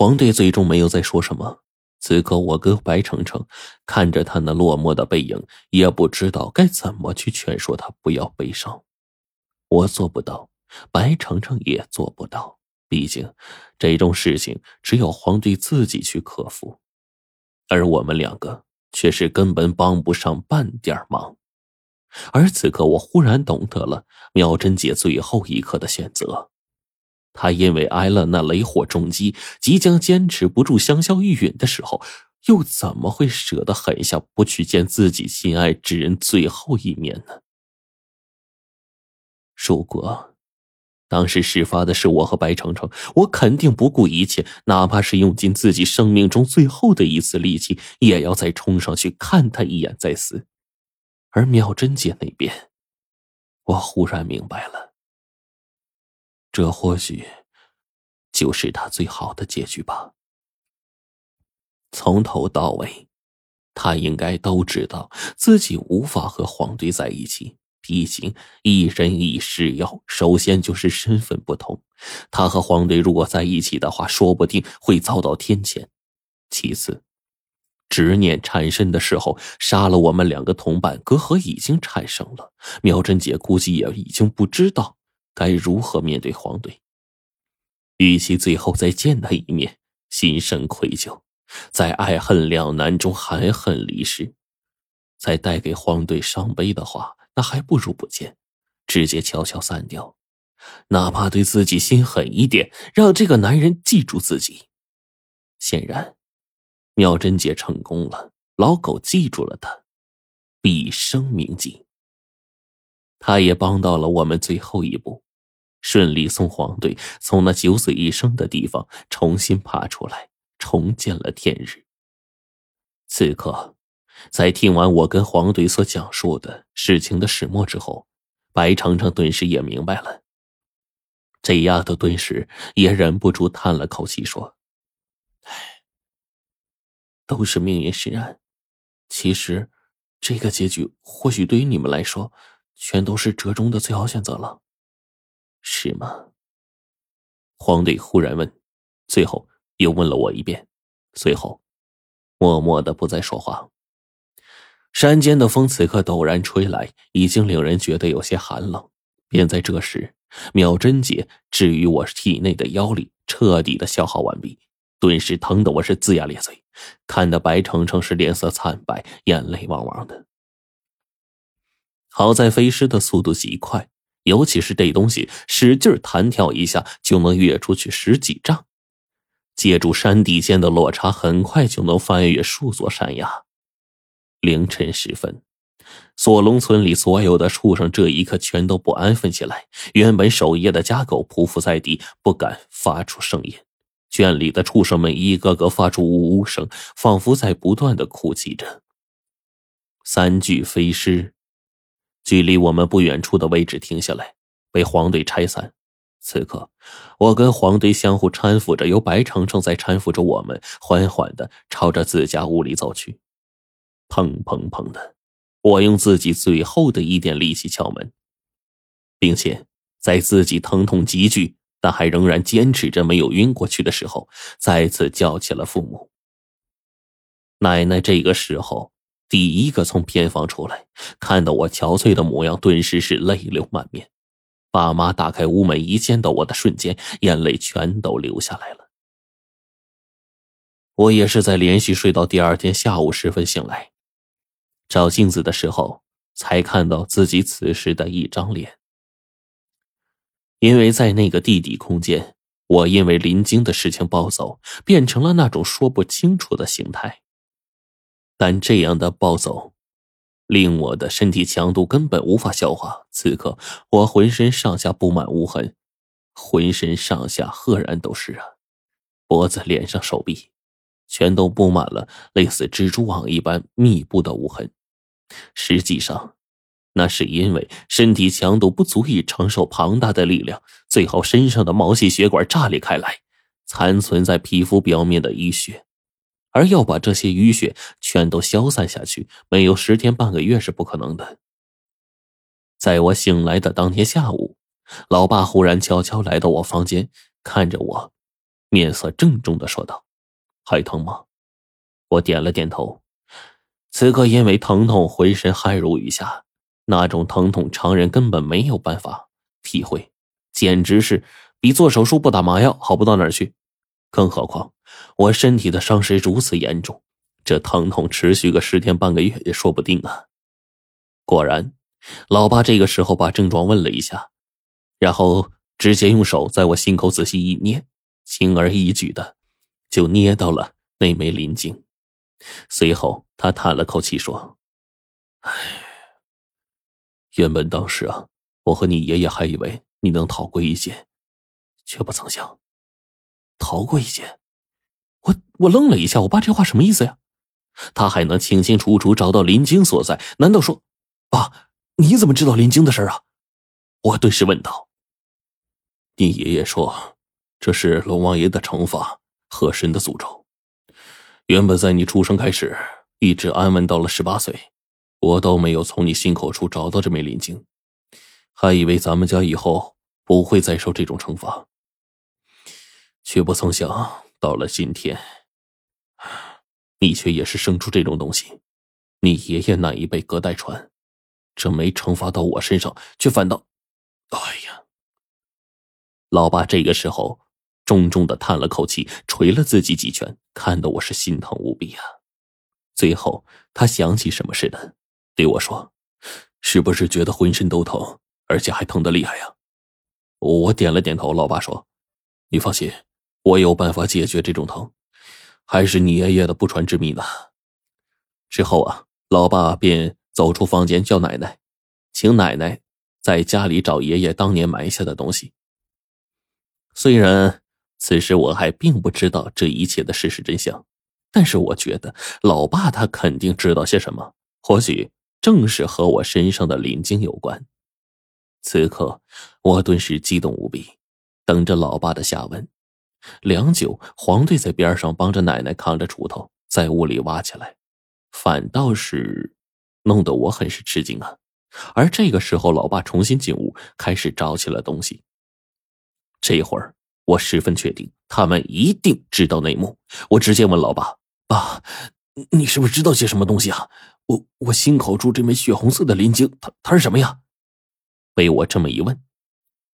黄队最终没有再说什么。此刻，我跟白程程看着他那落寞的背影，也不知道该怎么去劝说他不要悲伤。我做不到，白程程也做不到。毕竟，这种事情只有黄队自己去克服，而我们两个却是根本帮不上半点忙。而此刻，我忽然懂得了妙珍姐最后一刻的选择。他因为挨了那雷火重击，即将坚持不住香消玉殒的时候，又怎么会舍得狠下不去见自己心爱之人最后一面呢？如果当时事发的是我和白程程，我肯定不顾一切，哪怕是用尽自己生命中最后的一丝力气，也要再冲上去看他一眼再死。而妙珍姐那边，我忽然明白了，这或许就是他最好的结局吧。从头到尾，他应该都知道自己无法和黄队在一起，毕竟一人一世妖，首先就是身份不同。他和黄队如果在一起的话，说不定会遭到天谴。其次。执念产生的时候，杀了我们两个同伴，隔阂已经产生了。苗珍姐估计也已经不知道该如何面对黄队。与其最后再见他一面，心生愧疚，在爱恨两难中含恨离世，再带给黄队伤悲的话，那还不如不见，直接悄悄散掉，哪怕对自己心狠一点，让这个男人记住自己。显然。妙珍姐成功了，老狗记住了她，毕生铭记。他也帮到了我们最后一步，顺利送黄队从那九死一生的地方重新爬出来，重见了天日。此刻，在听完我跟黄队所讲述的事情的始末之后，白程程顿时也明白了。这丫头顿时也忍不住叹了口气，说：“唉。”都是命运使然，其实，这个结局或许对于你们来说，全都是折中的最好选择了，是吗？黄队忽然问，最后又问了我一遍，随后，默默的不再说话。山间的风此刻陡然吹来，已经令人觉得有些寒冷。便在这时，妙贞姐置于我体内的妖力彻底的消耗完毕。顿时疼得我是龇牙咧嘴，看得白程程是脸色惨白，眼泪汪汪的。好在飞尸的速度极快，尤其是这东西使劲弹跳一下就能跃出去十几丈，借助山地间的落差，很快就能翻越数座山崖。凌晨时分，锁龙村里所有的畜生这一刻全都不安分起来，原本守夜的家狗匍匐在地，不敢发出声音。圈里的畜生们一个个发出呜呜声，仿佛在不断的哭泣着。三具飞尸，距离我们不远处的位置停下来，被黄队拆散。此刻，我跟黄队相互搀扶着，由白程程在搀扶着我们，缓缓的朝着自家屋里走去。砰砰砰的，我用自己最后的一点力气敲门，并且在自己疼痛急剧。但还仍然坚持着没有晕过去的时候，再次叫起了父母。奶奶这个时候第一个从偏房出来，看到我憔悴的模样，顿时是泪流满面。爸妈打开屋门，一见到我的瞬间，眼泪全都流下来了。我也是在连续睡到第二天下午时分醒来，照镜子的时候，才看到自己此时的一张脸。因为在那个地底空间，我因为临经的事情暴走，变成了那种说不清楚的形态。但这样的暴走，令我的身体强度根本无法消化。此刻，我浑身上下布满无痕，浑身上下赫然都是啊，脖子、脸上、手臂，全都布满了类似蜘蛛网一般密布的无痕。实际上。那是因为身体强度不足以承受庞大的力量，最后身上的毛细血管炸裂开来，残存在皮肤表面的淤血，而要把这些淤血全都消散下去，没有十天半个月是不可能的。在我醒来的当天下午，老爸忽然悄悄来到我房间，看着我，面色郑重的说道：“还疼吗？”我点了点头。此刻因为疼痛，浑身汗如雨下，那种疼痛常人根本没有办法体会，简直是比做手术不打麻药好不到哪去。更何况我身体的伤势如此严重，这疼痛持续个十天半个月也说不定啊！果然，老爸这个时候把症状问了一下，然后直接用手在我心口仔细一捏，轻而易举的就捏到了那枚鳞晶。随后，他叹了口气说：“唉，原本当时啊，我和你爷爷还以为你能逃过一劫，却不曾想。”逃过一劫，我我愣了一下，我爸这话什么意思呀？他还能清清楚楚找到林晶所在？难道说，爸，你怎么知道林晶的事啊？我顿时问道。你爷爷说，这是龙王爷的惩罚，和神的诅咒。原本在你出生开始，一直安稳到了十八岁，我都没有从你心口处找到这枚林晶，还以为咱们家以后不会再受这种惩罚。却不曾想，到了今天，你却也是生出这种东西。你爷爷那一辈隔代传，这没惩罚到我身上，却反倒……哎呀！老爸这个时候重重的叹了口气，捶了自己几拳，看得我是心疼无比啊。最后，他想起什么似的，对我说：“是不是觉得浑身都疼，而且还疼得厉害呀？”我点了点头。老爸说：“你放心。”我有办法解决这种疼，还是你爷爷的不传之秘呢。之后啊，老爸便走出房间叫奶奶，请奶奶在家里找爷爷当年埋下的东西。虽然此时我还并不知道这一切的事实真相，但是我觉得老爸他肯定知道些什么，或许正是和我身上的灵晶有关。此刻我顿时激动无比，等着老爸的下文。良久，黄队在边上帮着奶奶扛着锄头，在屋里挖起来，反倒是弄得我很是吃惊啊。而这个时候，老爸重新进屋，开始找起了东西。这会儿，我十分确定他们一定知道内幕。我直接问老爸：“爸，你是不是知道些什么东西啊？我我心口处这枚血红色的鳞晶，它它是什么呀？”被我这么一问，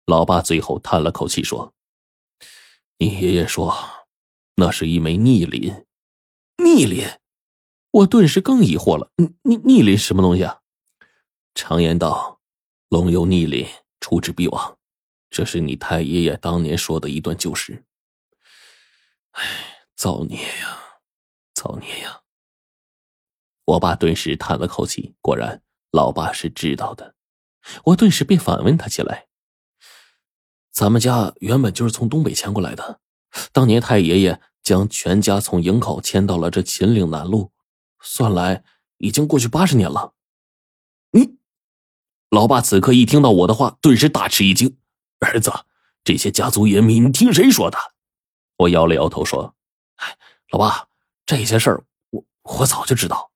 老爸最后叹了口气说。你爷爷说，那是一枚逆鳞。逆鳞，我顿时更疑惑了。逆逆鳞什么东西啊？常言道，龙有逆鳞，出之必亡。这是你太爷爷当年说的一段旧事。哎，造孽呀，造孽呀！我爸顿时叹了口气。果然，老爸是知道的。我顿时便反问他起来。咱们家原本就是从东北迁过来的，当年太爷爷将全家从营口迁到了这秦岭南路，算来已经过去八十年了。你，老爸此刻一听到我的话，顿时大吃一惊：“儿子，这些家族隐秘，你听谁说的？”我摇了摇头说：“哎，老爸，这些事儿我我早就知道。”